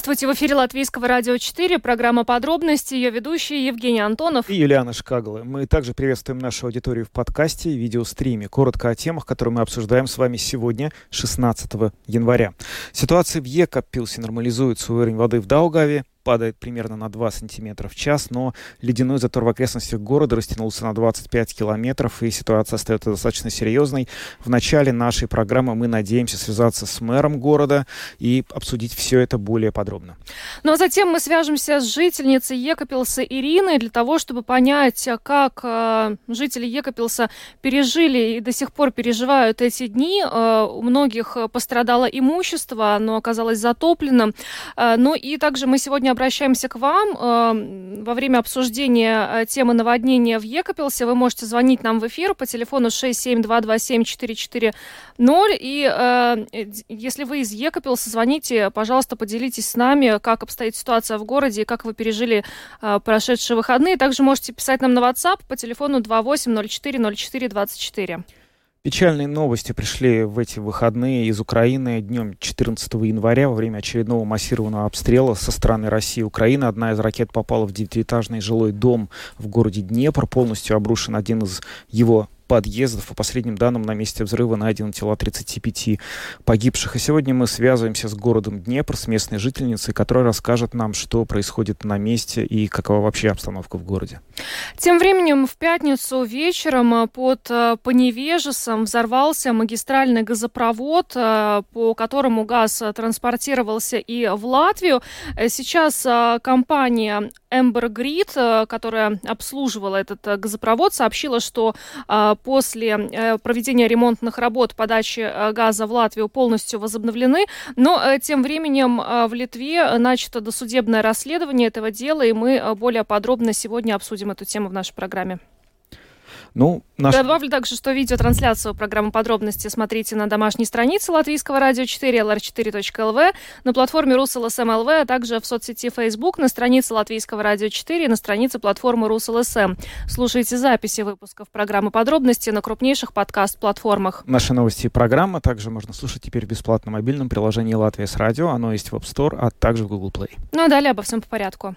Здравствуйте, в эфире Латвийского радио 4, программа «Подробности», ее ведущие Евгений Антонов и Юлиана Шкагла. Мы также приветствуем нашу аудиторию в подкасте и видеостриме. Коротко о темах, которые мы обсуждаем с вами сегодня, 16 января. Ситуация в Екапилсе нормализуется, уровень воды в Даугаве падает примерно на 2 сантиметра в час, но ледяной затор в окрестностях города растянулся на 25 километров, и ситуация остается достаточно серьезной. В начале нашей программы мы надеемся связаться с мэром города и обсудить все это более подробно. Ну а затем мы свяжемся с жительницей Екапилса Ириной для того, чтобы понять, как э, жители Екапилса пережили и до сих пор переживают эти дни. Э, у многих пострадало имущество, оно оказалось затопленным. Э, ну и также мы сегодня обращаемся к вам. Эм, во время обсуждения э, темы наводнения в Екапилсе вы можете звонить нам в эфир по телефону 672274440. И э, если вы из Екапилса, звоните, пожалуйста, поделитесь с нами, как обстоит ситуация в городе и как вы пережили э, прошедшие выходные. Также можете писать нам на WhatsApp по телефону 28040424. Печальные новости пришли в эти выходные из Украины днем 14 января во время очередного массированного обстрела со стороны России и Украины. Одна из ракет попала в девятиэтажный жилой дом в городе Днепр. Полностью обрушен один из его подъездов. По последним данным, на месте взрыва найдено тела 35 погибших. И сегодня мы связываемся с городом Днепр, с местной жительницей, которая расскажет нам, что происходит на месте и какова вообще обстановка в городе. Тем временем в пятницу вечером под э, Поневежесом взорвался магистральный газопровод, э, по которому газ транспортировался и в Латвию. Э, сейчас компания Ember Grid, которая обслуживала этот газопровод, сообщила, что после э, проведения ремонтных работ подачи э, газа в Латвию полностью возобновлены. Но э, тем временем в Литве начато досудебное расследование этого дела, и мы более подробно сегодня обсудим эту тему в нашей программе. Ну, наш... Добавлю также, что видеотрансляцию программы подробности смотрите на домашней странице Латвийского радио 4 lr4.lv, на платформе Rus.LSM.lv, а также в соцсети Facebook, на странице Латвийского радио 4 на странице платформы Rus.LSM. Слушайте записи выпусков программы подробности на крупнейших подкаст-платформах. Наши новости и программы также можно слушать теперь в бесплатном мобильном приложении «Latvijas Radio». Оно есть в App Store, а также в Google Play. Ну а далее обо всем по порядку.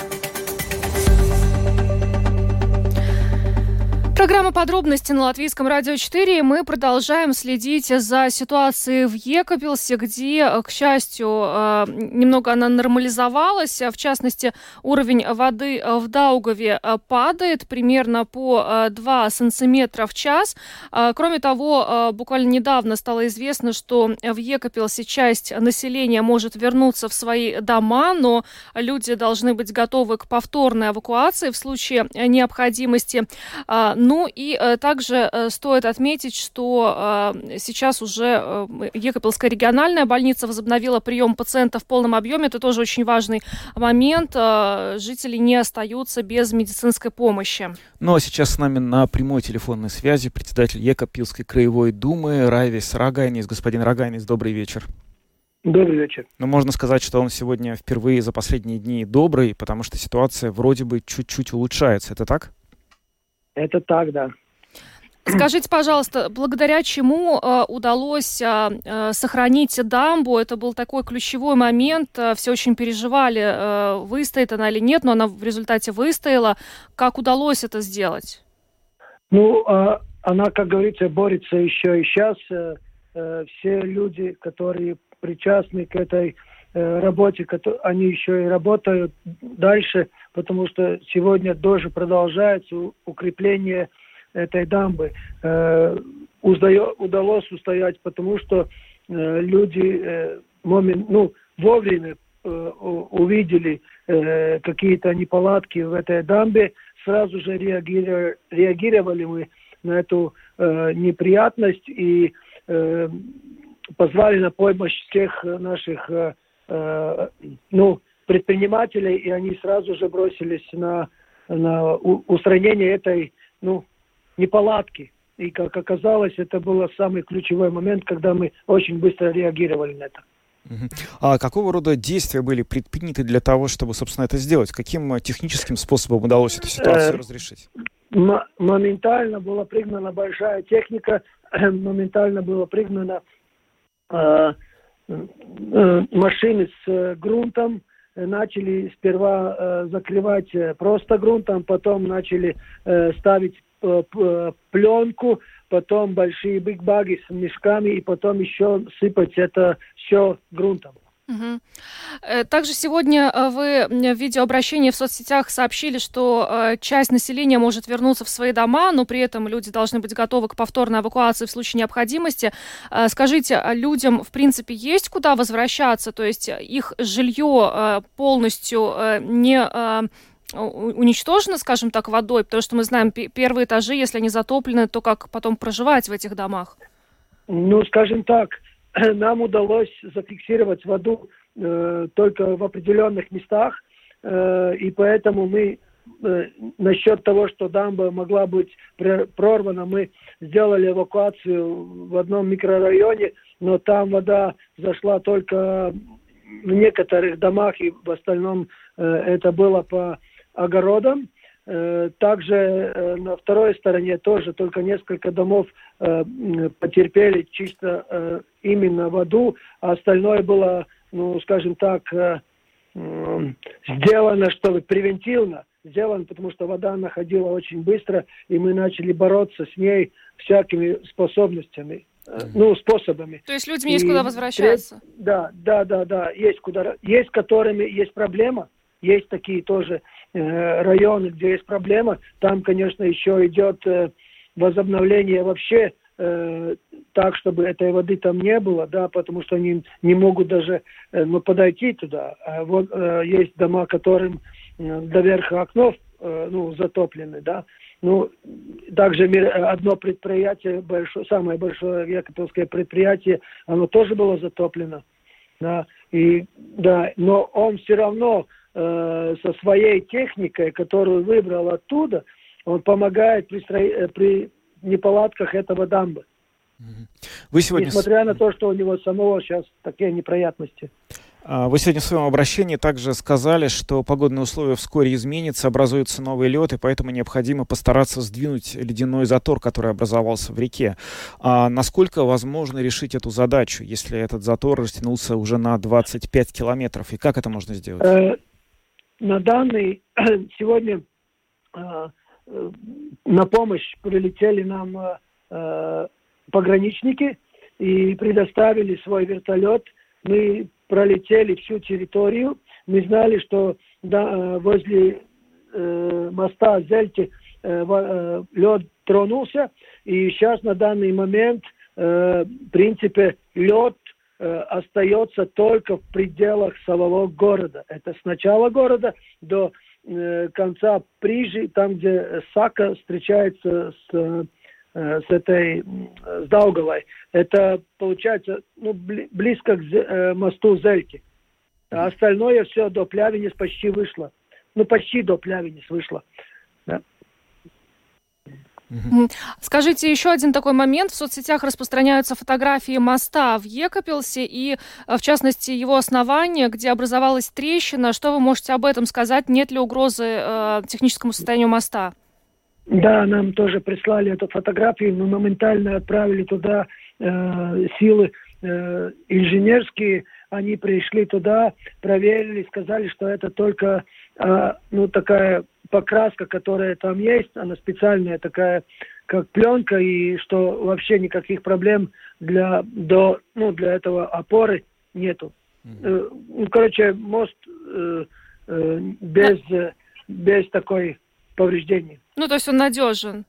Программа подробности на Латвийском радио 4. Мы продолжаем следить за ситуацией в Екапилсе, где, к счастью, э, немного она нормализовалась. В частности, уровень воды в Даугаве э, падает примерно по 2 э, сантиметра в час. Кроме того, буквально недавно стало известно, что в Екапилсе часть населения может вернуться в свои дома, но люди должны быть готовы к повторной эвакуации в случае необходимости. Ну и э, также э, стоит отметить, что э, сейчас уже э, Екапельская региональная больница возобновила прием пациентов в полном объеме. Это тоже очень важный момент. Э, жители не остаются без медицинской помощи. Ну а сейчас с нами на прямой телефонной связи председатель Екапилской краевой думы Райвис Рагайнис. Господин Рагайнис, добрый вечер. Добрый вечер. Ну, можно сказать, что он сегодня впервые за последние дни добрый, потому что ситуация вроде бы чуть-чуть улучшается. Это так? Это так, да. Скажите, пожалуйста, благодаря чему э, удалось э, э, сохранить дамбу? Это был такой ключевой момент. Э, все очень переживали, э, выстоит она или нет, но она в результате выстояла. Как удалось это сделать? Ну, э, она, как говорится, борется еще и сейчас. Э, э, все люди, которые причастны к этой э, работе, они еще и работают дальше, потому что сегодня тоже продолжается укрепление этой дамбы. Э, удалось устоять, потому что э, люди э, ну, вовремя э, увидели э, какие-то неполадки в этой дамбе, сразу же реагировали, мы на эту э, неприятность и э, позвали на помощь всех наших э, ну, предпринимателей, и они сразу же бросились на, на устранение этой ну, неполадки. И, как оказалось, это был самый ключевой момент, когда мы очень быстро реагировали на это. А какого рода действия были предприняты для того, чтобы, собственно, это сделать? Каким техническим способом удалось эту ситуацию э, разрешить? моментально была пригнана большая техника, моментально было пригнано э, машины с э, грунтом, начали сперва э, закрывать э, просто грунтом, потом начали э, ставить э, пленку, потом большие бигбаги с мешками и потом еще сыпать это все грунтом. Угу. Также сегодня э, вы в видеообращении в соцсетях сообщили, что э, часть населения может вернуться в свои дома, но при этом люди должны быть готовы к повторной эвакуации в случае необходимости. Скажите, а людям, в принципе, есть куда возвращаться? То есть их жилье полностью не уничтожено, скажем так, водой, потому что мы знаем, первые этажи, если они затоплены, то как потом проживать в этих домах? Ну, скажем так, нам удалось зафиксировать воду э, только в определенных местах, э, и поэтому мы э, насчет того, что дамба могла быть прорвана, мы сделали эвакуацию в одном микрорайоне, но там вода зашла только в некоторых домах, и в остальном э, это было по огородам. Э, также э, на второй стороне тоже только несколько домов э, потерпели чисто именно воду, а остальное было, ну, скажем так, сделано, чтобы превентивно сделано, потому что вода находила очень быстро, и мы начали бороться с ней всякими способностями, ну, способами. То есть людям есть и, куда возвращаться? Да, да, да, да, есть куда, есть которыми есть проблема, есть такие тоже Э, районы, где есть проблема, там, конечно, еще идет э, возобновление вообще э, так, чтобы этой воды там не было, да, потому что они не могут даже ну, подойти туда. А вот есть дома, которым до верха окнов ну, затоплены, да. Ну, также одно предприятие, большое, самое большое якобинское предприятие, оно тоже было затоплено, да, и, да, но он все равно э, со своей техникой, которую выбрал оттуда, он помогает при, стро... Э, при неполадках этого дамбы. Вы сегодня... Несмотря на то, что у него самого сейчас такие неприятности. А, вы сегодня в своем обращении также сказали, что погодные условия вскоре изменятся, образуется новый лед, и поэтому необходимо постараться сдвинуть ледяной затор, который образовался в реке. А насколько возможно решить эту задачу, если этот затор растянулся уже на 25 километров, и как это можно сделать? Э, на данный сегодня э, э, на помощь прилетели нам э, пограничники и предоставили свой вертолет. Мы пролетели всю территорию. Мы знали, что да, возле э, моста Зельти э, э, лед тронулся, и сейчас на данный момент, э, в принципе, лед Э, остается только в пределах самого города. Это с начала города до э, конца Прижи, там, где Сака встречается с, э, с этой, с Даугавой. Это получается ну, близко к мосту Зельки. А остальное все до Плявенец почти вышло. Ну, почти до Плявенец вышло. Да. Скажите, еще один такой момент. В соцсетях распространяются фотографии моста в Екапелсе и, э, в частности, его основания, где образовалась трещина. Что вы можете об этом сказать? Нет ли угрозы э, техническому состоянию моста? Да, нам тоже прислали эту фотографию. Мы моментально отправили туда э, силы э, инженерские. Они пришли туда, проверили, сказали, что это только э, ну, такая покраска, которая там есть, она специальная такая, как пленка, и что вообще никаких проблем для, до, ну, для этого опоры нету. Mm-hmm. Ну, короче, мост э, э, без, э, без такой повреждений. Ну, то есть он надежен.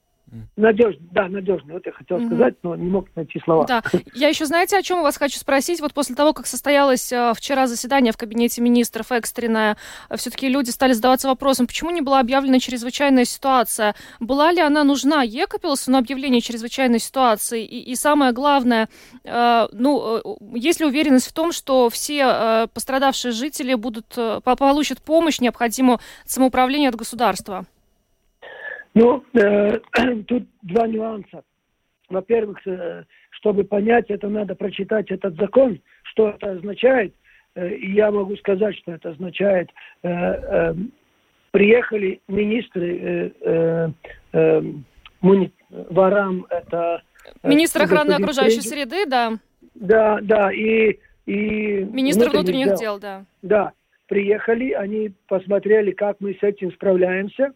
Надежно, да, надежно. Вот я хотел угу. сказать, но не мог найти слова. Да. Я еще, знаете, о чем у вас хочу спросить? Вот после того, как состоялось э, вчера заседание в кабинете министров экстренное, э, все-таки люди стали задаваться вопросом, почему не была объявлена чрезвычайная ситуация? Была ли она нужна Екапилсу на объявление чрезвычайной ситуации? И, и самое главное, э, ну, э, есть ли уверенность в том, что все пострадавшие жители будут, получат помощь, необходимую самоуправление от государства? Ну, э, тут два нюанса. во-первых, э, чтобы понять, это надо прочитать этот закон, что это означает. Э, и я могу сказать, что это означает. Э, э, приехали министры э, э, муни, ворам, это... Э, Министр охраны окружающей среды, да. Да, да, и... и Министр внутренних дел. дел, да. Да, приехали, они посмотрели, как мы с этим справляемся,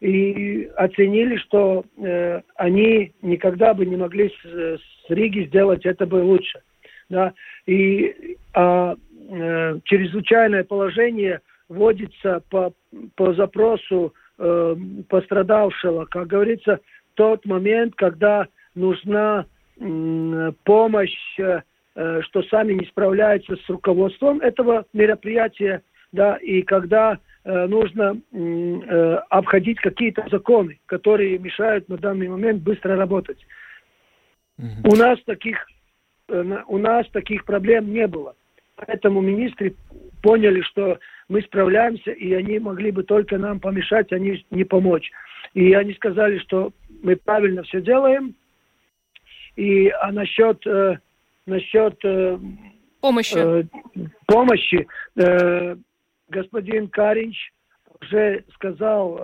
и оценили, что э, они никогда бы не могли с, с Риги сделать это бы лучше. Да? И а, э, чрезвычайное положение вводится по, по запросу э, пострадавшего, как говорится, тот момент, когда нужна э, помощь, э, что сами не справляются с руководством этого мероприятия, да, и когда нужно э, обходить какие-то законы, которые мешают на данный момент быстро работать. Mm-hmm. У нас таких э, у нас таких проблем не было. Поэтому министры поняли, что мы справляемся, и они могли бы только нам помешать, а не, не помочь. И они сказали, что мы правильно все делаем. И а насчет, э, насчет э, помощи, э, помощи э, господин Каринч уже сказал,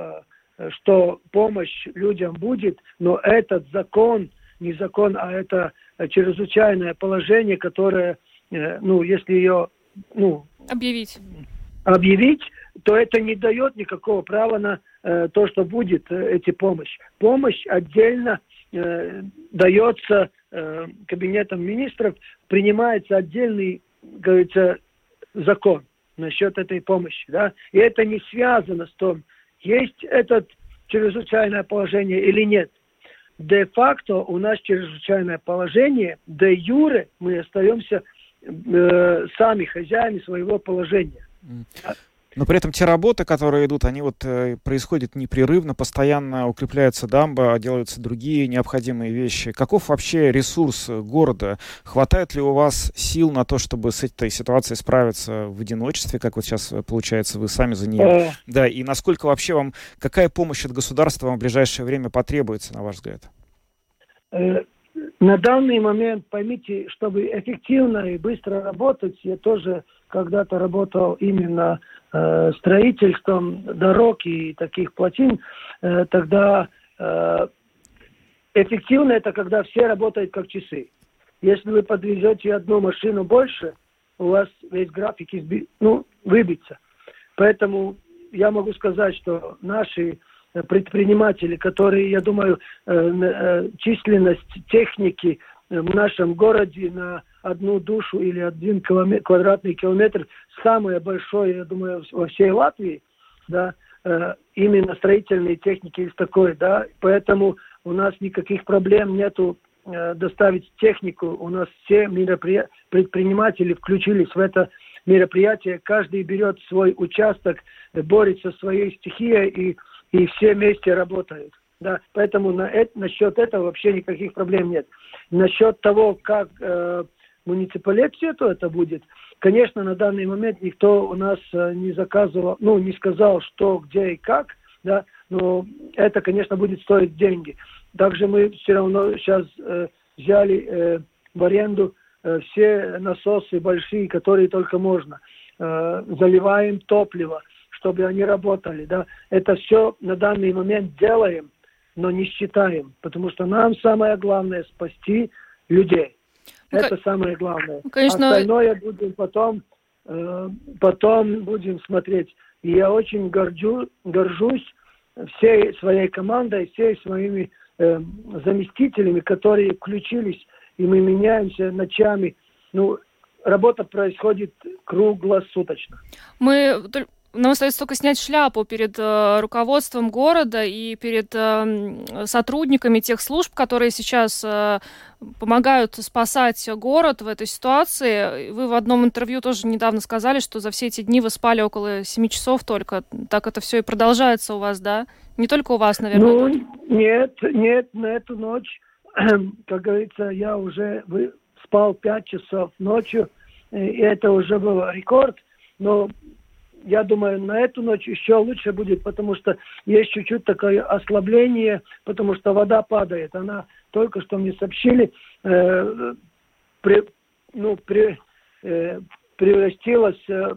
э, что помощь людям будет, но этот закон, не закон, а это чрезвычайное положение, которое, э, ну, если ее, ну... Объявить. Объявить, то это не дает никакого права на э, то, что будет э, эти помощь. Помощь отдельно э, дается э, кабинетом министров, принимается отдельный, говорится, закон насчет этой помощи. Да? И это не связано с том, есть это чрезвычайное положение или нет. Де-факто у нас чрезвычайное положение, де юре мы остаемся э, сами хозяями своего положения. Но при этом те работы, которые идут, они вот э, происходят непрерывно, постоянно укрепляется дамба, делаются другие необходимые вещи. Каков вообще ресурс города? Хватает ли у вас сил на то, чтобы с этой ситуацией справиться в одиночестве, как вот сейчас э, получается, вы сами за нее? Э. Да, и насколько вообще вам, какая помощь от государства вам в ближайшее время потребуется, на ваш взгляд? На данный момент, поймите, чтобы эффективно и быстро работать, я тоже когда-то работал именно строительством дорог и таких плотин, э, тогда э, эффективно это когда все работают как часы. Если вы подвезете одну машину больше, у вас весь график изби... ну, выбится. Поэтому я могу сказать, что наши предприниматели, которые, я думаю, э, э, численность техники в нашем городе на одну душу или один километр, квадратный километр самое большое, я думаю, во всей Латвии, да, э, именно строительной техники из такой, да, поэтому у нас никаких проблем нету э, доставить технику, у нас все меропри... предприниматели включились в это мероприятие, каждый берет свой участок, борется со своей стихией и, и все вместе работают. Да, поэтому на это, насчет этого вообще никаких проблем нет. Насчет того, как э, муниципалитету это будет, конечно, на данный момент никто у нас э, не заказывал, ну, не сказал, что, где и как, да, но это, конечно, будет стоить деньги. Также мы все равно сейчас э, взяли э, в аренду э, все насосы большие, которые только можно. Э, заливаем топливо, чтобы они работали, да. Это все на данный момент делаем, но не считаем, потому что нам самое главное спасти людей. Ну, Это самое главное. Ну, конечно... Остальное будем потом, э, потом будем смотреть. И я очень горжу, горжусь всей своей командой, всей своими э, заместителями, которые включились, и мы меняемся ночами. Ну, работа происходит круглосуточно. Мы нам остается только снять шляпу перед э, руководством города и перед э, сотрудниками тех служб, которые сейчас э, помогают спасать город в этой ситуации. Вы в одном интервью тоже недавно сказали, что за все эти дни вы спали около 7 часов только. Так это все и продолжается у вас, да? Не только у вас, наверное. Ну, нет, нет, на эту ночь, как говорится, я уже спал 5 часов ночью, и это уже был рекорд. Но я думаю, на эту ночь еще лучше будет, потому что есть чуть-чуть такое ослабление, потому что вода падает. Она только что мне сообщили, э, при, ну, при, э, превратилась, э,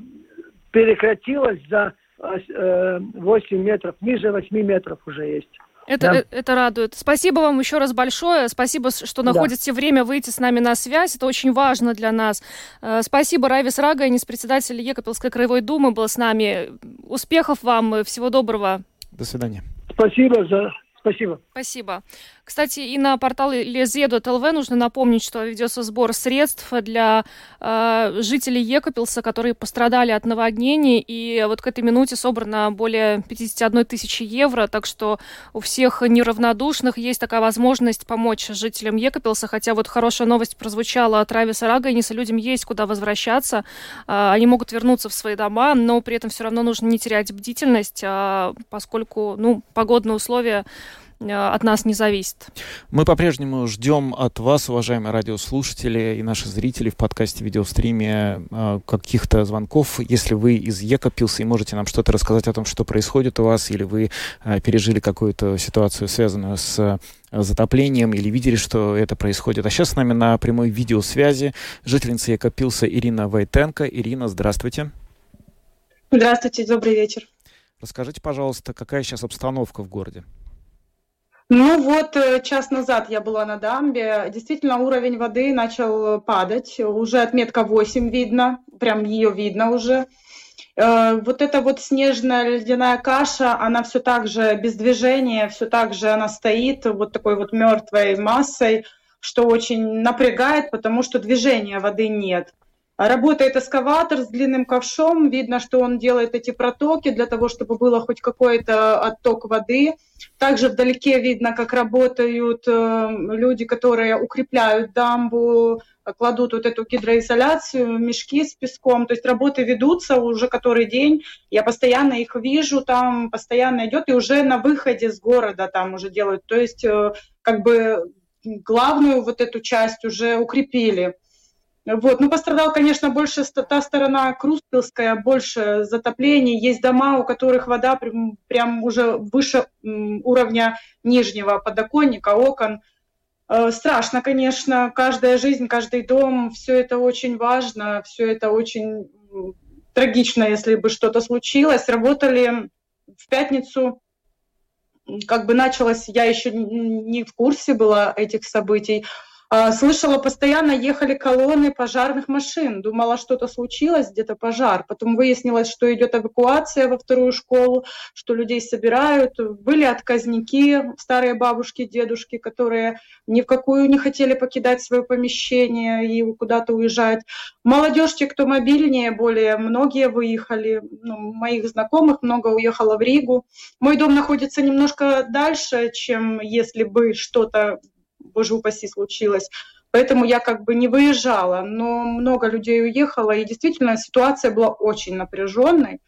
прекратилась за э, 8 метров, ниже 8 метров уже есть. Это, да. Э, это радует. Спасибо вам еще раз большое. Спасибо, что находите да. время выйти с нами на связь. Это очень важно для нас. Э, спасибо, Райвис Раганис, председатель Екапелской краевой думы, был с нами. Успехов вам и всего доброго. До свидания. Спасибо за Спасибо. Спасибо. Кстати, и на портале Лезеду.лв нужно напомнить, что ведется сбор средств для э, жителей Екопилса, которые пострадали от наводнений. И вот к этой минуте собрано более 51 тысячи евро. Так что у всех неравнодушных есть такая возможность помочь жителям Екопилса. Хотя вот хорошая новость прозвучала от Рависа Рагайниса. Людям есть куда возвращаться. Э, они могут вернуться в свои дома, но при этом все равно нужно не терять бдительность, э, поскольку ну, погодные условия от нас не зависит. Мы по-прежнему ждем от вас, уважаемые радиослушатели и наши зрители в подкасте, видеостриме э, каких-то звонков. Если вы из Екопилса и можете нам что-то рассказать о том, что происходит у вас, или вы э, пережили какую-то ситуацию, связанную с затоплением, или видели, что это происходит. А сейчас с нами на прямой видеосвязи жительница Екопилса Ирина Войтенко. Ирина, здравствуйте. Здравствуйте, добрый вечер. Расскажите, пожалуйста, какая сейчас обстановка в городе? Ну вот э, час назад я была на дамбе. Действительно, уровень воды начал падать. Уже отметка 8 видно, прям ее видно уже. Э, вот эта вот снежная ледяная каша, она все так же без движения, все так же она стоит вот такой вот мертвой массой, что очень напрягает, потому что движения воды нет. Работает эскаватор с длинным ковшом, видно, что он делает эти протоки для того, чтобы было хоть какой-то отток воды. Также вдалеке видно, как работают э, люди, которые укрепляют дамбу, кладут вот эту гидроизоляцию, мешки с песком. То есть работы ведутся уже который день. Я постоянно их вижу, там постоянно идет, и уже на выходе с города там уже делают. То есть э, как бы главную вот эту часть уже укрепили. Вот. Ну, пострадал, конечно, больше та сторона Круспилская, больше затоплений. Есть дома, у которых вода прям, прям уже выше уровня нижнего подоконника, окон. Э, страшно, конечно, каждая жизнь, каждый дом, все это очень важно, все это очень трагично, если бы что-то случилось. Работали в пятницу, как бы началось, я еще не в курсе была этих событий, слышала, постоянно ехали колонны пожарных машин. Думала, что-то случилось, где-то пожар. Потом выяснилось, что идет эвакуация во вторую школу, что людей собирают. Были отказники, старые бабушки, дедушки, которые ни в какую не хотели покидать свое помещение и куда-то уезжать. Молодежь, те, кто мобильнее, более многие выехали. Ну, моих знакомых много уехало в Ригу. Мой дом находится немножко дальше, чем если бы что-то боже упаси, случилось. Поэтому я как бы не выезжала, но много людей уехало, и действительно ситуация была очень напряженной.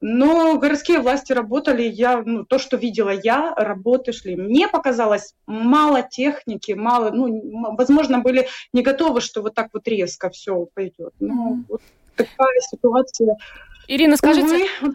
Но городские власти работали, я, ну, то, что видела я, работы шли. Мне показалось мало техники, мало, ну, возможно, были не готовы, что вот так вот резко все пойдет. Но mm-hmm. вот такая ситуация. Ирина, скажите, Увы,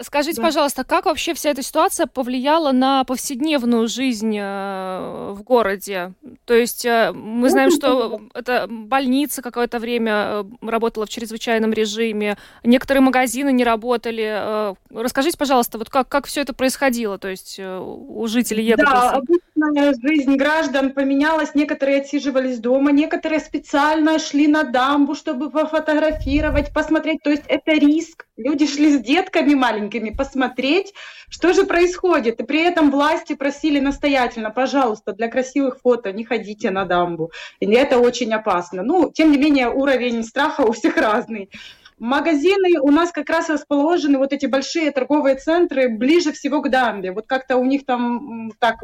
Скажите, да. пожалуйста, как вообще вся эта ситуация повлияла на повседневную жизнь э, в городе? То есть э, мы знаем, что это больница какое-то время э, работала в чрезвычайном режиме, некоторые магазины не работали. Расскажите, пожалуйста, вот как, как все это происходило, то есть у жителей Егоплеса? Да, обычная жизнь граждан поменялась, некоторые отсиживались дома, некоторые специально шли на дамбу, чтобы пофотографировать, посмотреть, то есть это риск. Люди шли с детками маленькими, посмотреть, что же происходит. И при этом власти просили настоятельно, пожалуйста, для красивых фото не ходите на дамбу. И это очень опасно. Ну, тем не менее, уровень страха у всех разный. Магазины у нас как раз расположены, вот эти большие торговые центры, ближе всего к дамбе. Вот как-то у них там так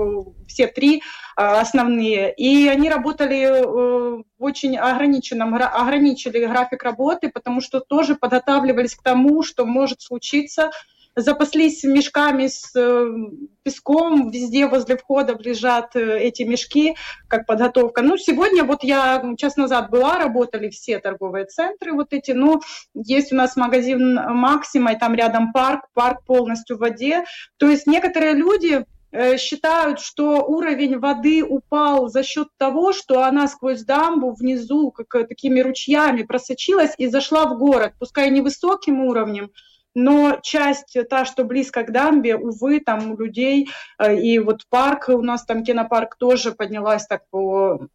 все три а, основные. И они работали э, очень ограниченном, ограничили график работы, потому что тоже подготавливались к тому, что может случиться запаслись мешками с э, песком, везде возле входа лежат э, эти мешки, как подготовка. Ну, сегодня вот я час назад была, работали все торговые центры вот эти, но есть у нас магазин Максима, и там рядом парк, парк полностью в воде. То есть некоторые люди Э, считают, что уровень воды упал за счет того, что она сквозь дамбу внизу как такими ручьями просочилась и зашла в город, пускай невысоким уровнем, но часть та, что близко к дамбе, увы, там у людей, э, и вот парк, у нас там кинопарк тоже поднялась так по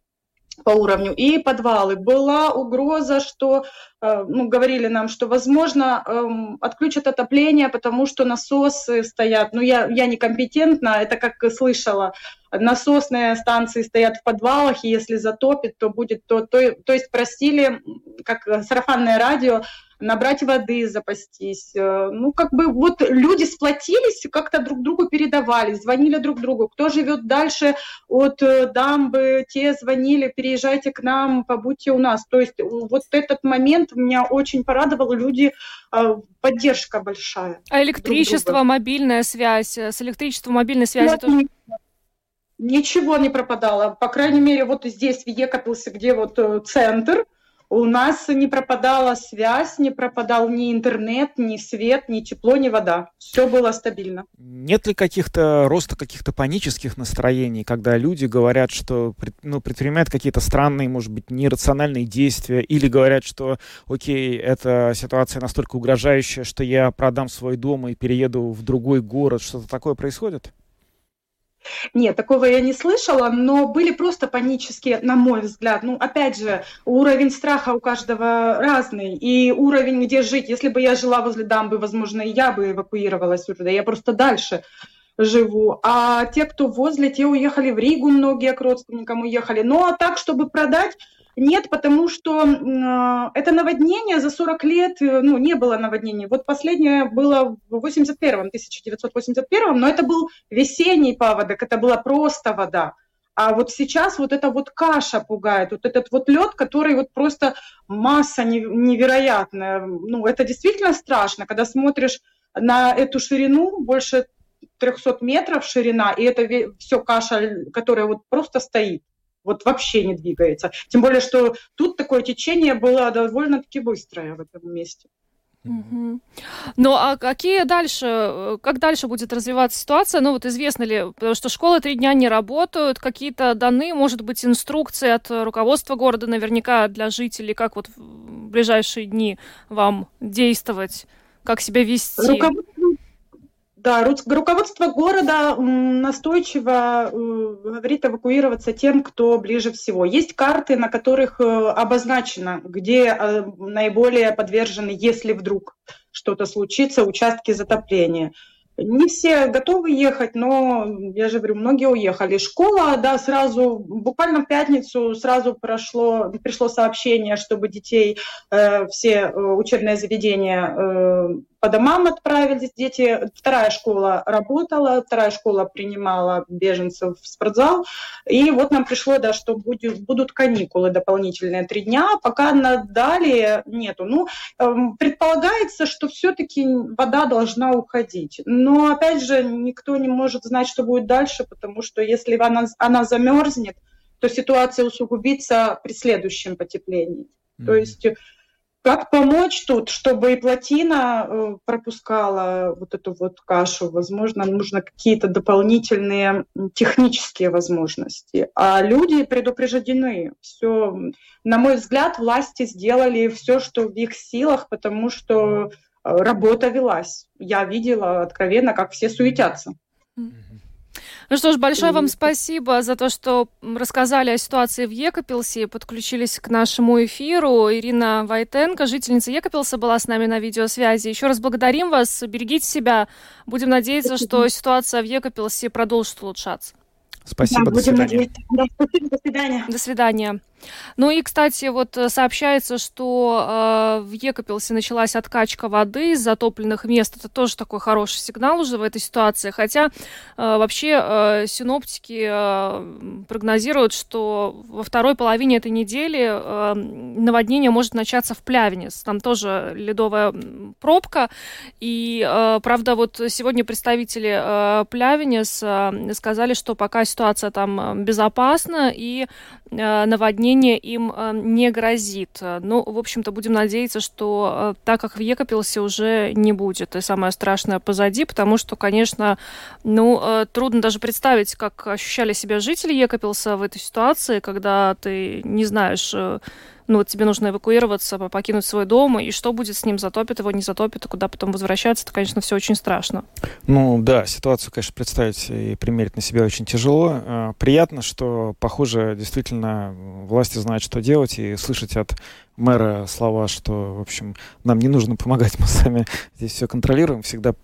по уровню, и подвалы. Была угроза, что, э, ну, говорили нам, что, возможно, эм, отключат отопление, потому что насосы стоят. Ну, я, я некомпетентна, это как слышала. Насосные станции стоят в подвалах, и если затопит, то будет то. То, то есть просили, как сарафанное радио, набрать воды, запастись. Э, ну, как бы вот люди сплотились, как-то друг другу передавали, звонили друг другу. Кто живет дальше от э, дамбы, те звонили, переезжайте к нам, побудьте у нас. То есть вот этот момент меня очень порадовал. Люди, э, поддержка большая. А электричество, мобильная связь, с электричеством, мобильной связи вот, тоже? Ничего не пропадало. По крайней мере, вот здесь, в Екатлсе, где вот центр, у нас не пропадала связь, не пропадал ни интернет, ни свет, ни тепло, ни вода. Все было стабильно. Нет ли каких-то роста каких-то панических настроений, когда люди говорят, что ну, предпринимают какие-то странные, может быть, нерациональные действия, или говорят, что, окей, эта ситуация настолько угрожающая, что я продам свой дом и перееду в другой город, что-то такое происходит? Нет, такого я не слышала, но были просто панические, на мой взгляд. Ну, опять же, уровень страха у каждого разный, и уровень, где жить. Если бы я жила возле дамбы, возможно, и я бы эвакуировалась уже, я просто дальше живу. А те, кто возле, те уехали в Ригу, многие к родственникам уехали. Ну, а так, чтобы продать, нет, потому что э, это наводнение за 40 лет, э, ну, не было наводнений. Вот последнее было в 81 1981 но это был весенний паводок, это была просто вода. А вот сейчас вот эта вот каша пугает, вот этот вот лед, который вот просто масса невероятная. Ну, это действительно страшно, когда смотришь на эту ширину, больше 300 метров ширина, и это все каша, которая вот просто стоит вот вообще не двигается. Тем более, что тут такое течение было довольно-таки быстрое в этом месте. Угу. Ну а какие дальше, как дальше будет развиваться ситуация? Ну вот известно ли, потому что школы три дня не работают, какие-то даны, может быть, инструкции от руководства города наверняка для жителей, как вот в ближайшие дни вам действовать, как себя вести? Руководство да, руководство города настойчиво э, говорит эвакуироваться тем, кто ближе всего. Есть карты, на которых э, обозначено, где э, наиболее подвержены, если вдруг что-то случится, участки затопления. Не все готовы ехать, но, я же говорю, многие уехали. Школа, да, сразу, буквально в пятницу сразу прошло, пришло сообщение, чтобы детей, э, все учебные заведения э, по домам отправились дети. Вторая школа работала, вторая школа принимала беженцев в спортзал. И вот нам пришло, да, что будет, будут каникулы дополнительные три дня, пока на далее нету. Ну, эм, предполагается, что все-таки вода должна уходить. Но, опять же, никто не может знать, что будет дальше, потому что если она, она замерзнет, то ситуация усугубится при следующем потеплении. Mm-hmm. То есть как помочь тут, чтобы и плотина э, пропускала вот эту вот кашу? Возможно, нужно какие-то дополнительные технические возможности. А люди предупреждены. Все, на мой взгляд, власти сделали все, что в их силах, потому что э, работа велась. Я видела откровенно, как все суетятся. Ну что ж, большое вам спасибо за то, что рассказали о ситуации в Екапилсе, подключились к нашему эфиру. Ирина Вайтенко, жительница Екапилса, была с нами на видеосвязи. Еще раз благодарим вас, берегите себя. Будем надеяться, что ситуация в Екапилсе продолжит улучшаться. Спасибо, да, до свидания. Да, спасибо, до свидания. До свидания. Ну и, кстати, вот э, сообщается, что э, в Екопилсе началась откачка воды из затопленных мест. Это тоже такой хороший сигнал уже в этой ситуации. Хотя э, вообще э, синоптики э, прогнозируют, что во второй половине этой недели э, наводнение может начаться в Плявенец. Там тоже ледовая пробка. И, э, правда, вот сегодня представители э, Плявенец э, сказали, что пока ситуация там э, безопасна и э, наводнение им э, не грозит. Ну, в общем-то, будем надеяться, что э, так как в Екопилсе уже не будет. И самое страшное позади, потому что, конечно, ну, э, трудно даже представить, как ощущали себя жители Екопилса в этой ситуации, когда ты не знаешь, ну вот тебе нужно эвакуироваться, покинуть свой дом, и что будет с ним, затопит его, не затопит, и куда потом возвращаться, это, конечно, все очень страшно. Ну да, ситуацию, конечно, представить и примерить на себя очень тяжело. А, приятно, что, похоже, действительно власти знают, что делать, и слышать от мэра слова, что, в общем, нам не нужно помогать, мы сами здесь все контролируем, всегда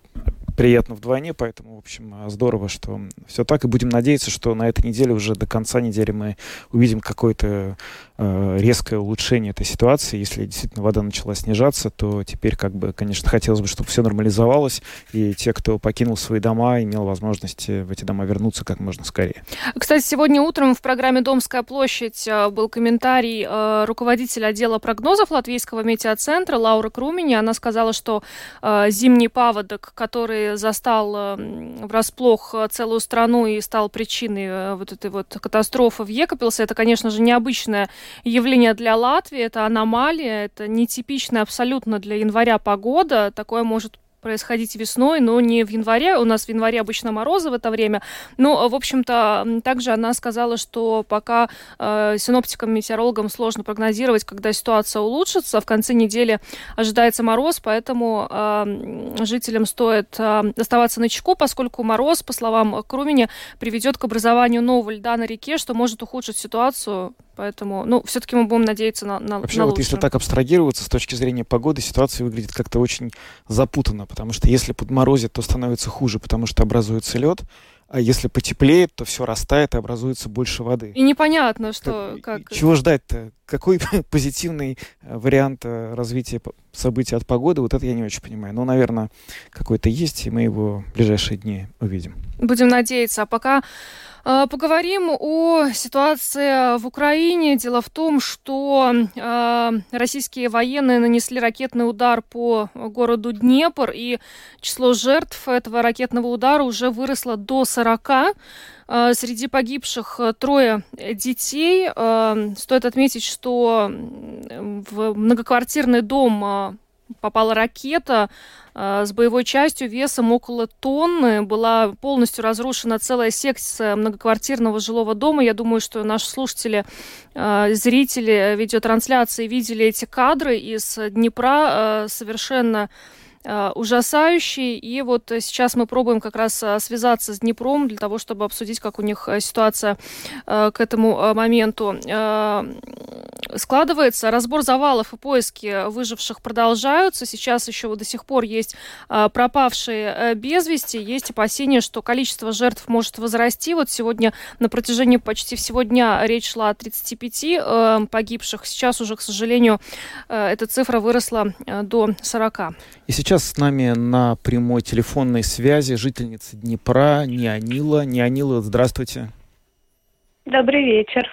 приятно вдвойне, поэтому, в общем, здорово, что все так, и будем надеяться, что на этой неделе, уже до конца недели мы увидим какое-то э, резкое улучшение этой ситуации. Если действительно вода начала снижаться, то теперь, как бы, конечно, хотелось бы, чтобы все нормализовалось, и те, кто покинул свои дома, имел возможность в эти дома вернуться как можно скорее. Кстати, сегодня утром в программе «Домская площадь» э, был комментарий э, руководителя отдела прогнозов Латвийского метеоцентра Лаура Крумини. Она сказала, что э, зимний паводок, который застал эм, врасплох э, целую страну и стал причиной э, вот этой вот катастрофы в Екапилсе, это, конечно же, необычное явление для Латвии, это аномалия, это нетипичная абсолютно для января погода. Такое может происходить весной, но не в январе. У нас в январе обычно морозы в это время. Но, в общем-то, также она сказала, что пока э, синоптикам, метеорологам сложно прогнозировать, когда ситуация улучшится. В конце недели ожидается мороз, поэтому э, жителям стоит э, оставаться на чеку, поскольку мороз, по словам Крумени, приведет к образованию нового льда на реке, что может ухудшить ситуацию Поэтому, ну, все-таки мы будем надеяться на, на Вообще, на вот если так абстрагироваться с точки зрения погоды, ситуация выглядит как-то очень запутанно, потому что если подморозит, то становится хуже, потому что образуется лед, а если потеплеет, то все растает и образуется больше воды. И непонятно, что как... Чего ждать-то? Какой позитивный э, вариант э, развития событий от погоды? Вот это я не очень понимаю. Ну, наверное, какой-то есть, и мы его в ближайшие дни увидим. Будем надеяться. А пока поговорим о ситуации в Украине. Дело в том, что а, российские военные нанесли ракетный удар по городу Днепр, и число жертв этого ракетного удара уже выросло до 40. А, среди погибших трое детей. Стоит отметить, что в многоквартирный дом попала ракета э, с боевой частью весом около тонны. Была полностью разрушена целая секция многоквартирного жилого дома. Я думаю, что наши слушатели, э, зрители видеотрансляции видели эти кадры из Днепра. Э, совершенно ужасающий. И вот сейчас мы пробуем как раз э, связаться с Днепром для того, чтобы обсудить, как у них э, ситуация к этому моменту складывается. Разбор завалов и поиски выживших продолжаются. Сейчас еще до сих пор есть пропавшие без вести. Есть опасения, что количество жертв может возрасти. Вот сегодня на протяжении почти всего дня речь шла о 35 погибших. Сейчас уже, к сожалению, эта цифра выросла до 40. И сейчас с нами на прямой телефонной связи жительница Днепра Неонила. Неонила, здравствуйте. Добрый вечер.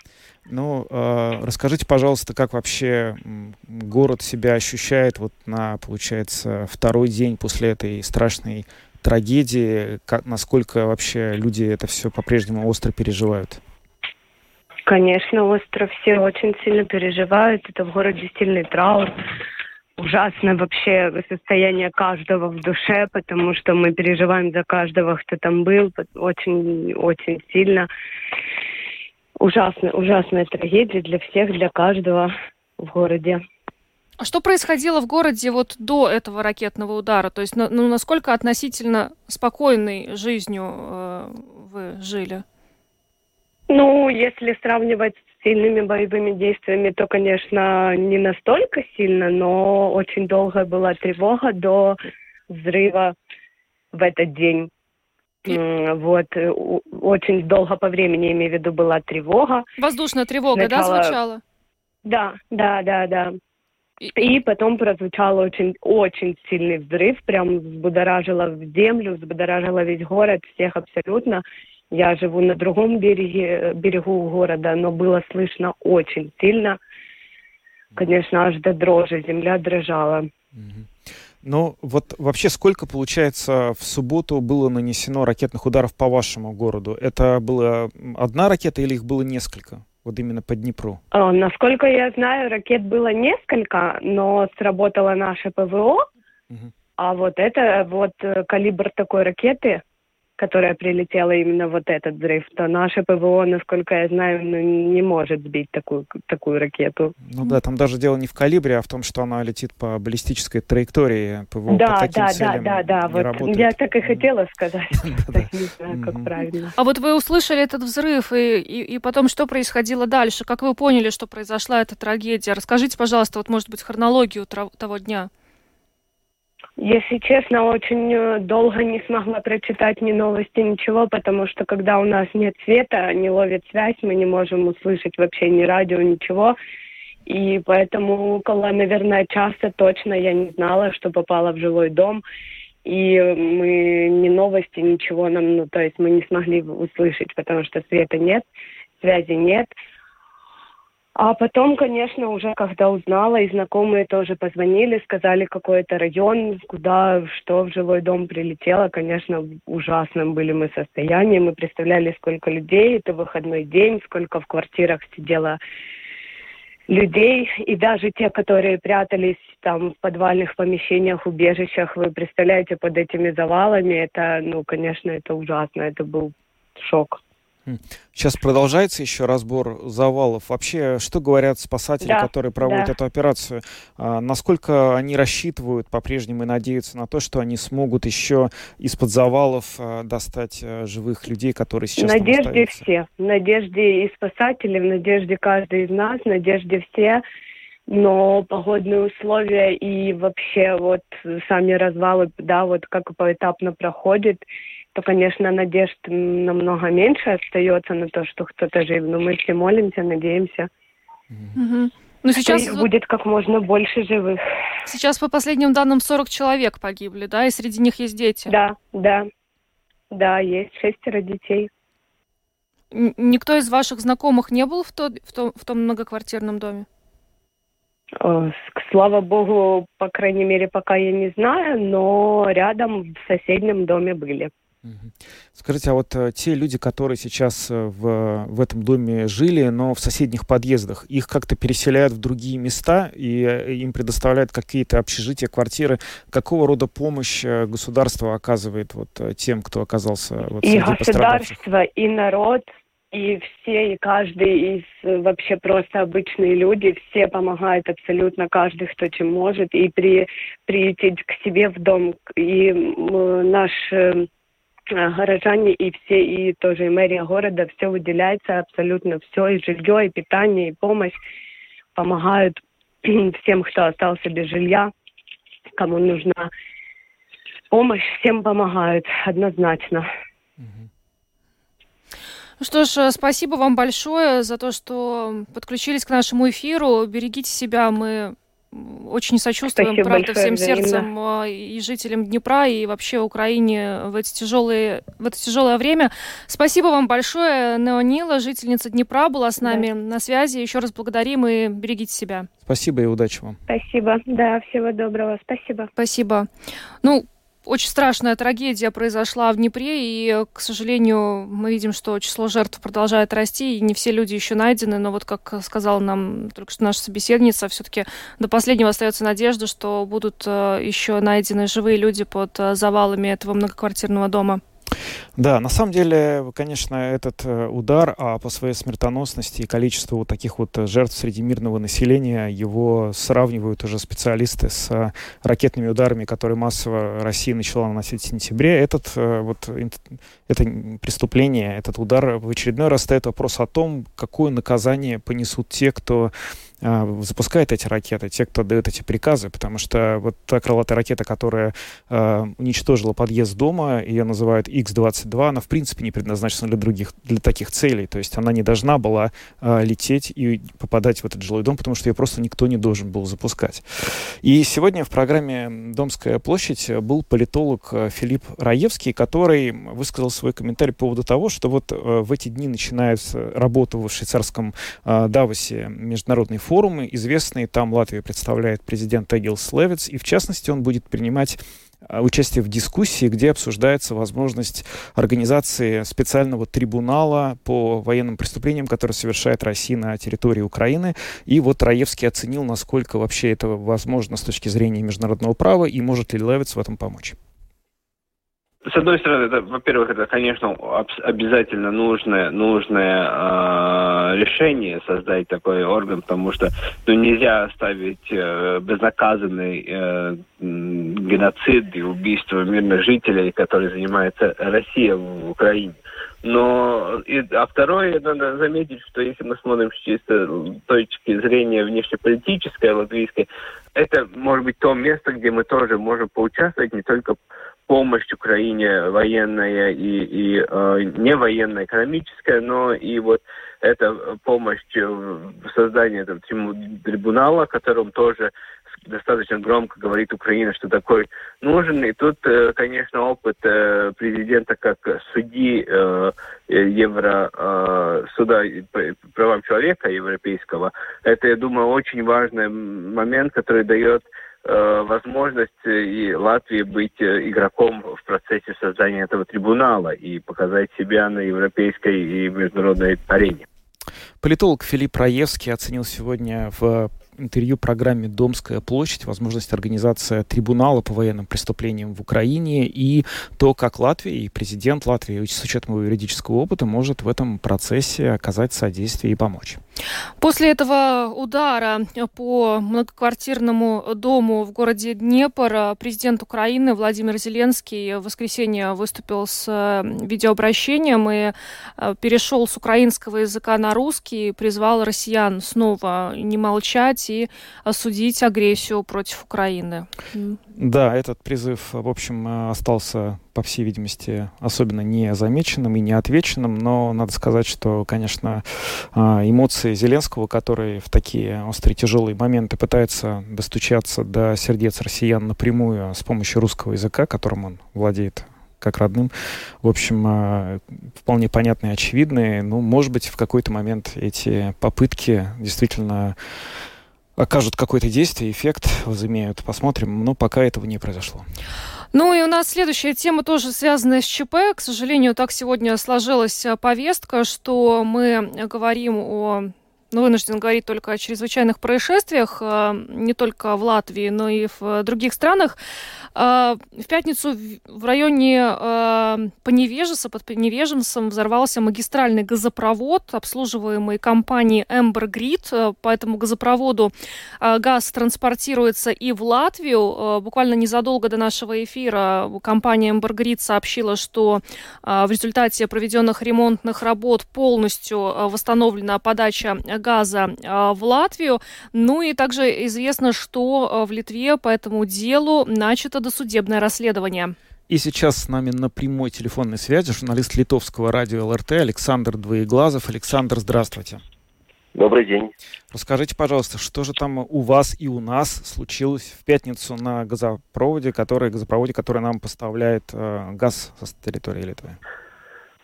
Ну, э, расскажите, пожалуйста, как вообще город себя ощущает вот на, получается, второй день после этой страшной трагедии, как, насколько вообще люди это все по-прежнему остро переживают? Конечно, остро все очень сильно переживают. Это в городе сильный траур ужасное вообще состояние каждого в душе, потому что мы переживаем за каждого, кто там был, очень-очень сильно. Ужасная, ужасная трагедия для всех, для каждого в городе. А что происходило в городе вот до этого ракетного удара? То есть, ну, насколько относительно спокойной жизнью э, вы жили? Ну, если сравнивать с сильными боевыми действиями, то, конечно, не настолько сильно, но очень долго была тревога до взрыва в этот день. И... Вот, очень долго по времени, имею в виду, была тревога. Воздушная тревога, Начало... да, звучала? Да, да, да, да. И потом прозвучал очень, очень сильный взрыв, прям взбудоражило в землю, взбудоражило весь город, всех абсолютно. Я живу на другом береге, берегу города, но было слышно очень сильно. Конечно, аж до дрожи, земля дрожала. Ну, вот вообще сколько, получается, в субботу было нанесено ракетных ударов по вашему городу? Это была одна ракета или их было несколько? Вот именно по Днепру. А, насколько я знаю, ракет было несколько, но сработало наше ПВО. Угу. А вот это, вот э, калибр такой ракеты, которая прилетела именно вот этот взрыв, то наше ПВО, насколько я знаю, ну, не может сбить такую, такую ракету. Ну да, там даже дело не в калибре, а в том, что она летит по баллистической траектории ПВО. Да, по таким да, целям да, да, да. Вот работает. я так и хотела сказать. Не знаю, как правильно. А вот вы услышали этот взрыв, и потом что происходило дальше? Как вы поняли, что произошла эта трагедия? Расскажите, пожалуйста, вот, может быть, хронологию того дня. Если честно, очень э, долго не смогла прочитать ни новости, ничего, потому что когда у нас нет света, не ловит связь, мы не можем услышать вообще ни радио, ничего. И поэтому около, наверное, часа точно я не знала, что попала в жилой дом. И мы ни новости, ничего нам, ну, то есть мы не смогли услышать, потому что света нет, связи нет. А потом, конечно, уже когда узнала, и знакомые тоже позвонили, сказали, какой это район, куда, что в жилой дом прилетело. Конечно, в ужасном были мы состоянии. Мы представляли, сколько людей, это выходной день, сколько в квартирах сидело людей. И даже те, которые прятались там в подвальных помещениях, убежищах, вы представляете, под этими завалами, это, ну, конечно, это ужасно, это был шок. Сейчас продолжается еще разбор завалов. Вообще, что говорят спасатели, да, которые проводят да. эту операцию? А, насколько они рассчитывают по-прежнему и надеются на то, что они смогут еще из-под завалов а, достать а, живых людей, которые сейчас надежде все. Надежде и спасатели, в надежде каждый из нас, надежде все. Но погодные условия и вообще вот сами развалы, да, вот как поэтапно проходит – то, конечно, надежд намного меньше остается на то, что кто-то жив. Но мы все молимся, надеемся. Угу. Но сейчас их будет как можно больше живых. Сейчас, по последним данным, 40 человек погибли, да, и среди них есть дети. Да, да. Да, есть шестеро детей. Никто из ваших знакомых не был в, то, в, том, в том многоквартирном доме? Слава богу, по крайней мере, пока я не знаю, но рядом в соседнем доме были. Скажите, а вот э, те люди, которые сейчас э, в, в этом доме жили, но в соседних подъездах, их как-то переселяют в другие места и э, им предоставляют какие-то общежития, квартиры. Какого рода помощь государство оказывает вот тем, кто оказался вот, И государство, и народ, и все, и каждый из вообще просто обычные люди, все помогают абсолютно каждый, кто чем может, и при, прийти к себе в дом. И наш горожане и все, и тоже и мэрия города, все выделяется абсолютно все, и жилье, и питание, и помощь. Помогают всем, кто остался без жилья, кому нужна помощь, всем помогают однозначно. Ну что ж, спасибо вам большое за то, что подключились к нашему эфиру. Берегите себя, мы очень сочувствуем, Спасибо правда, всем взаимно. сердцем а, и жителям Днепра, и вообще Украине в, эти тяжелые, в это тяжелое время. Спасибо вам большое. Неонила, жительница Днепра, была с нами да. на связи. Еще раз благодарим и берегите себя. Спасибо и удачи вам. Спасибо. Да, всего доброго. Спасибо. Спасибо. Ну, очень страшная трагедия произошла в Днепре, и, к сожалению, мы видим, что число жертв продолжает расти, и не все люди еще найдены, но вот, как сказала нам только что наша собеседница, все-таки до последнего остается надежда, что будут э, еще найдены живые люди под э, завалами этого многоквартирного дома. Да, на самом деле, конечно, этот э, удар, а по своей смертоносности и количеству вот таких вот э, жертв среди мирного населения, его сравнивают уже специалисты с э, ракетными ударами, которые массово Россия начала наносить в сентябре. Этот вот это преступление, этот удар в очередной раз ставит вопрос о том, какое наказание понесут те, кто запускает эти ракеты, те, кто дает эти приказы, потому что вот та крылатая ракета, которая э, уничтожила подъезд дома, ее называют X-22, она в принципе не предназначена для других, для таких целей, то есть она не должна была э, лететь и попадать в этот жилой дом, потому что ее просто никто не должен был запускать. И сегодня в программе «Домская площадь» был политолог Филипп Раевский, который высказал свой комментарий по поводу того, что вот в эти дни начинается работа в швейцарском э, Давосе международный форум, известный, там Латвия представляет президент Эгилс Левиц, и в частности он будет принимать а, участие в дискуссии, где обсуждается возможность организации специального трибунала по военным преступлениям, которые совершает Россия на территории Украины. И вот Раевский оценил, насколько вообще это возможно с точки зрения международного права и может ли Левиц в этом помочь. С одной стороны, это, во-первых, это, конечно, обязательно нужное, нужное э, решение создать такой орган, потому что ну, нельзя оставить э, безнаказанный э, геноцид и убийство мирных жителей, которые занимается Россия в Украине. Но, и, а второе, надо заметить, что если мы смотрим с чисто точки зрения внешнеполитической, латвийской, это может быть то место, где мы тоже можем поучаствовать не только помощь Украине военная и, и э, не военная, экономическая, но и вот эта помощь в создании этого трибунала, о котором тоже достаточно громко говорит Украина, что такой нужен. И тут, э, конечно, опыт э, президента как судьи э, Евро суда по правам человека европейского, это, я думаю, очень важный момент, который дает возможность и Латвии быть игроком в процессе создания этого трибунала и показать себя на европейской и международной арене. Политолог Филипп Раевский оценил сегодня в интервью программе «Домская площадь», возможность организации трибунала по военным преступлениям в Украине и то, как Латвия и президент Латвии с учетом его юридического опыта может в этом процессе оказать содействие и помочь. После этого удара по многоквартирному дому в городе Днепр президент Украины Владимир Зеленский в воскресенье выступил с э, видеообращением и э, перешел с украинского языка на русский, призвал россиян снова не молчать и осудить агрессию против Украины. Да, этот призыв, в общем, э, остался, по всей видимости, особенно не замеченным и не отвеченным, но надо сказать, что, конечно, э, эмоции Зеленского, который в такие острые, тяжелые моменты пытается достучаться до сердец россиян напрямую с помощью русского языка, которым он владеет как родным. В общем, э, вполне понятные очевидные. Ну, может быть, в какой-то момент эти попытки действительно окажут какое-то действие, эффект возымеют. Посмотрим, но пока этого не произошло. Ну и у нас следующая тема тоже связанная с ЧП. К сожалению, так сегодня сложилась повестка, что мы говорим о вынужден говорить только о чрезвычайных происшествиях, э, не только в Латвии, но и в других странах. Э, в пятницу в районе э, Поневежеса, под Поневежемсом взорвался магистральный газопровод, обслуживаемый компанией Ember Grid. По этому газопроводу газ транспортируется и в Латвию. Буквально незадолго до нашего эфира компания Ember Grid сообщила, что в результате проведенных ремонтных работ полностью восстановлена подача газа а, в Латвию. Ну и также известно, что а, в Литве по этому делу начато досудебное расследование. И сейчас с нами на прямой телефонной связи журналист литовского радио ЛРТ Александр Двоеглазов. Александр, здравствуйте. Добрый день. Расскажите, пожалуйста, что же там у вас и у нас случилось в пятницу на газопроводе, который, газопроводе, который нам поставляет э, газ со территории Литвы?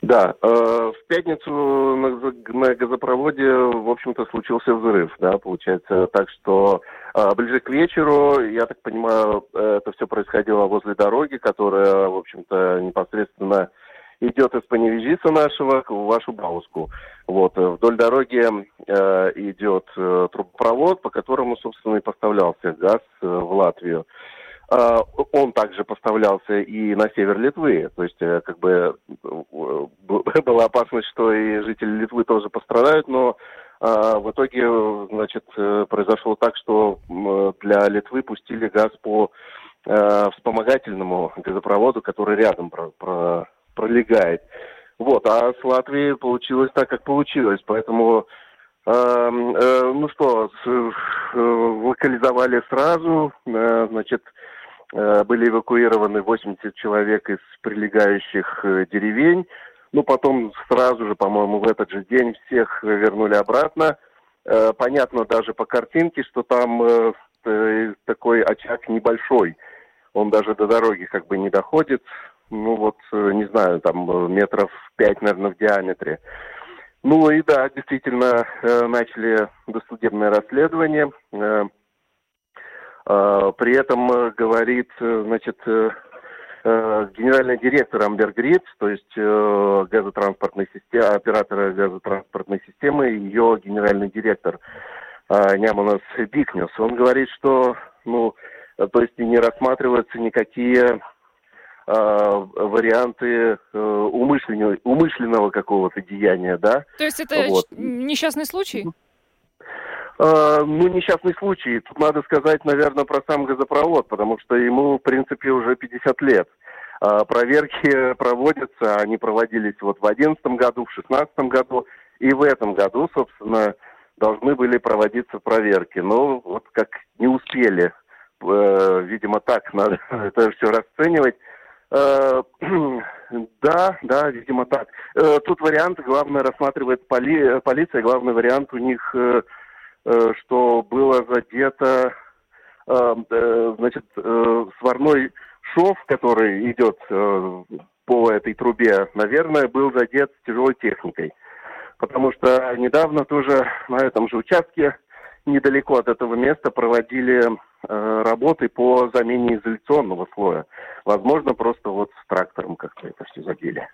Да, э, в пятницу на, на газопроводе, в общем-то, случился взрыв, да, получается, так что э, ближе к вечеру, я так понимаю, это все происходило возле дороги, которая, в общем-то, непосредственно идет из Поневежица нашего в вашу Бауску. Вот, вдоль дороги э, идет э, трубопровод, по которому, собственно, и поставлялся газ э, в Латвию. Он также поставлялся и на север Литвы. То есть, э, как бы, была опасность, что и жители Литвы тоже пострадают, но а, в итоге, значит, э, произошло так, что для Литвы пустили газ по э, вспомогательному газопроводу, который рядом про, про, пролегает. Вот, а с Латвией получилось так, как получилось. Поэтому Эм, э, ну что, э, локализовали сразу, э, значит, э, были эвакуированы 80 человек из прилегающих э, деревень. Ну, потом сразу же, по-моему, в этот же день всех вернули обратно. Э, понятно даже по картинке, что там э, э, такой очаг небольшой. Он даже до дороги как бы не доходит. Ну вот, э, не знаю, там э, метров пять, наверное, в диаметре. Ну и да, действительно, э, начали досудебное расследование. Э, При этом э, говорит, э, значит, э, генеральный директор Амбергрид, то есть газотранспортной системы, оператора газотранспортной системы, ее генеральный директор э, Няманас Бикнес. Он говорит, что, ну, то есть не рассматриваются никакие э, варианты умышленного, умышленного какого-то деяния, да? То есть это Вот. несчастный случай? Э, ну, несчастный случай. Тут надо сказать, наверное, про сам газопровод, потому что ему, в принципе, уже 50 лет. А, Проверки проводятся, они проводились вот в 2011 году, в 2016 году, и в этом году, собственно, должны были проводиться проверки. Но вот как не успели, э, видимо, так надо это все расценивать. Э, Да, да, видимо так. Э, Тут вариант, главное, рассматривает поли- полиция, главный вариант у них, э, э, что было задето, э, э, значит, э, сварной шов, который идет э, по этой трубе, наверное, был задет тяжелой техникой. Потому что недавно тоже на этом же участке, недалеко от этого места, проводили э, работы по замене изоляционного слоя. Возможно, просто вот с трактором как-то это все задели.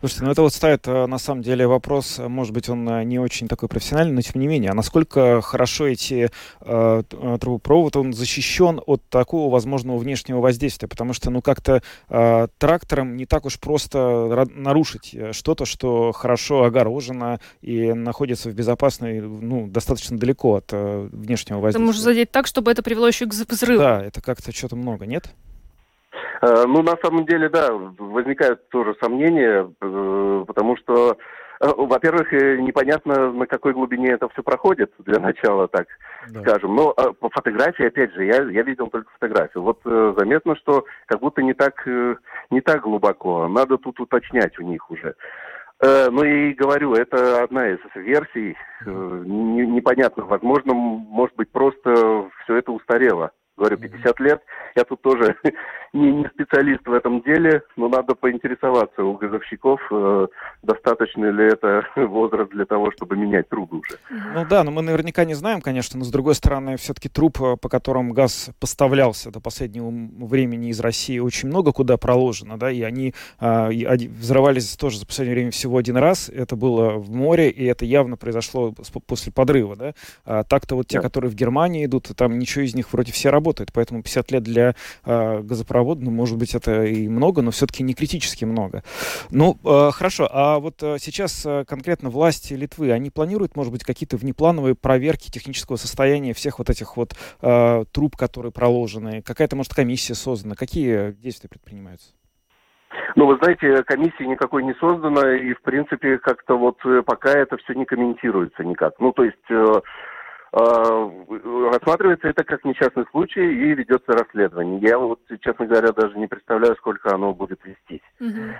Слушайте, ну это вот ставит э, на самом деле вопрос, э, может быть, он э, не очень такой профессиональный, но тем не менее, а насколько хорошо эти э, трубопровод, он защищен от такого возможного внешнего воздействия, потому что, ну, как-то э, трактором не так уж просто нарушить что-то, что хорошо огорожено и находится в безопасной, ну, достаточно далеко от э, внешнего Ты воздействия. можешь задеть так, чтобы это привело еще к взрыву. Да, это как-то что-то много, нет? Э, Ну, на самом деле, да, возникают тоже сомнения, э, потому что, э, во-первых, непонятно, на какой глубине это все проходит, для начала, так Да. скажем. Но по фотографии, опять же, я, я видел только фотографию. Вот заметно, что как будто не так, не так глубоко. Надо тут уточнять у них уже. Ну и говорю, это одна из версий. Не- Непонятно, возможно, может быть, просто все это устарело. Говорю, 50 лет. Я тут тоже не, не специалист в этом деле, но надо поинтересоваться у газовщиков, э, достаточно ли это возраст для того, чтобы менять трубы уже. Ну да, но мы наверняка не знаем, конечно, но с другой стороны, все-таки труб, э, по которым газ поставлялся до последнего времени из России, очень много куда проложено, да, и они оди- взрывались тоже за последнее время всего один раз, это было в море, и это явно произошло после подрыва, да. А так-то вот те, Да. которые в Германии идут, там ничего из них вроде все работает, поэтому 50 лет для а, газопровода, ну, может быть, это и много, но все-таки не критически много. Ну, э, хорошо, а вот э, сейчас э, конкретно власти Литвы, они планируют, может быть, какие-то внеплановые проверки технического состояния всех вот этих вот э, труб, которые проложены? Какая-то, может, комиссия создана? Какие действия предпринимаются? Ну, вы знаете, комиссии никакой не создано, и, в принципе, как-то вот э, пока это все не комментируется никак. Ну, то есть э, э, рассматривается это как несчастный случай и ведется расследование. Я вот, честно говоря, даже не представляю, сколько оно будет вестись. Мгм.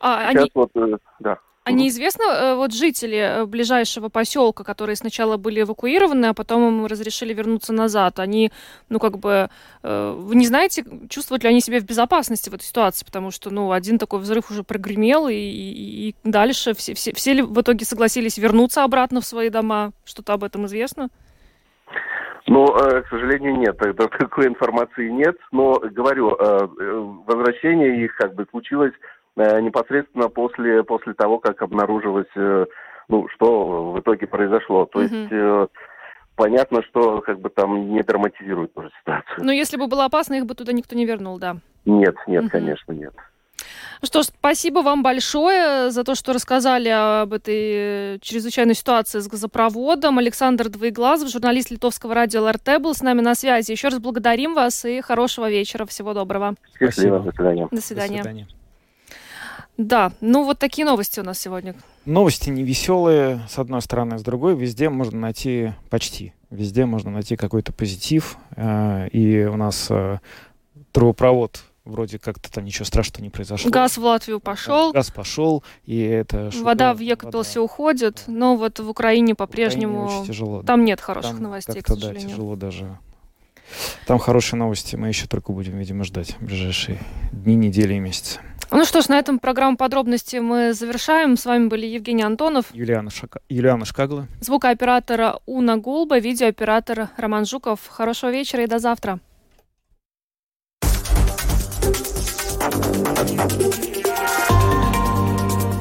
А Сейчас они, вот, э, да. А неизвестно, э, вот жители э, ближайшего поселка, которые сначала были эвакуированы, а потом им разрешили вернуться назад, они, ну, как бы, э, вы не знаете, чувствуют ли они себя в безопасности в этой ситуации, потому что, ну, один такой взрыв уже прогремел, и, и- и дальше все, все, все ли в итоге согласились вернуться обратно в свои дома? Что-то об этом известно? Ну, к сожалению, нет, такой информации нет. Но говорю, возвращение их как бы случилось непосредственно после после того, как обнаружилось, э, ну, что в итоге произошло. То Мгм. есть э, понятно, что как бы там не драматизирует уже ситуацию. Но если бы было опасно, их бы туда никто не вернул, да. Нет, нет, Мгм. конечно, нет. Ну Что ж, спасибо вам большое за то, что рассказали об этой э, чрезвычайной ситуации с газопроводом. Александр Двоеглазов, журналист литовского радио ЛРТ, был с нами на связи. Еще раз благодарим вас и хорошего вечера. Всего доброго. Спасибо. до свидания. До свидания. До свидания. Да, ну вот такие новости у нас сегодня. Новости не веселые, с одной стороны, с другой везде можно найти почти везде можно найти какой-то позитив. Э, и у нас э, трубопровод вроде как-то там ничего страшного не произошло. Газ в Латвию пошел. Газ пошел, и это... Шутка, вода в Екапилсе уходит, да. но вот в Украине по-прежнему... тяжело. Там нет хороших там новостей, к сожалению. Да, тяжело даже. Там хорошие новости, мы еще только будем, видимо, ждать в ближайшие дни, недели и месяцы. Ну что ж, на этом программу подробности мы завершаем. С вами были Евгений Антонов, Юлиана, Шака... Юлиана Шкагла, звукооператора Уна Гулба, видеооператор Роман Жуков. Хорошего вечера и до завтра.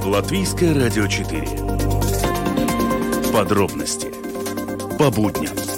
Латвийское радио 4. Подробности по будням.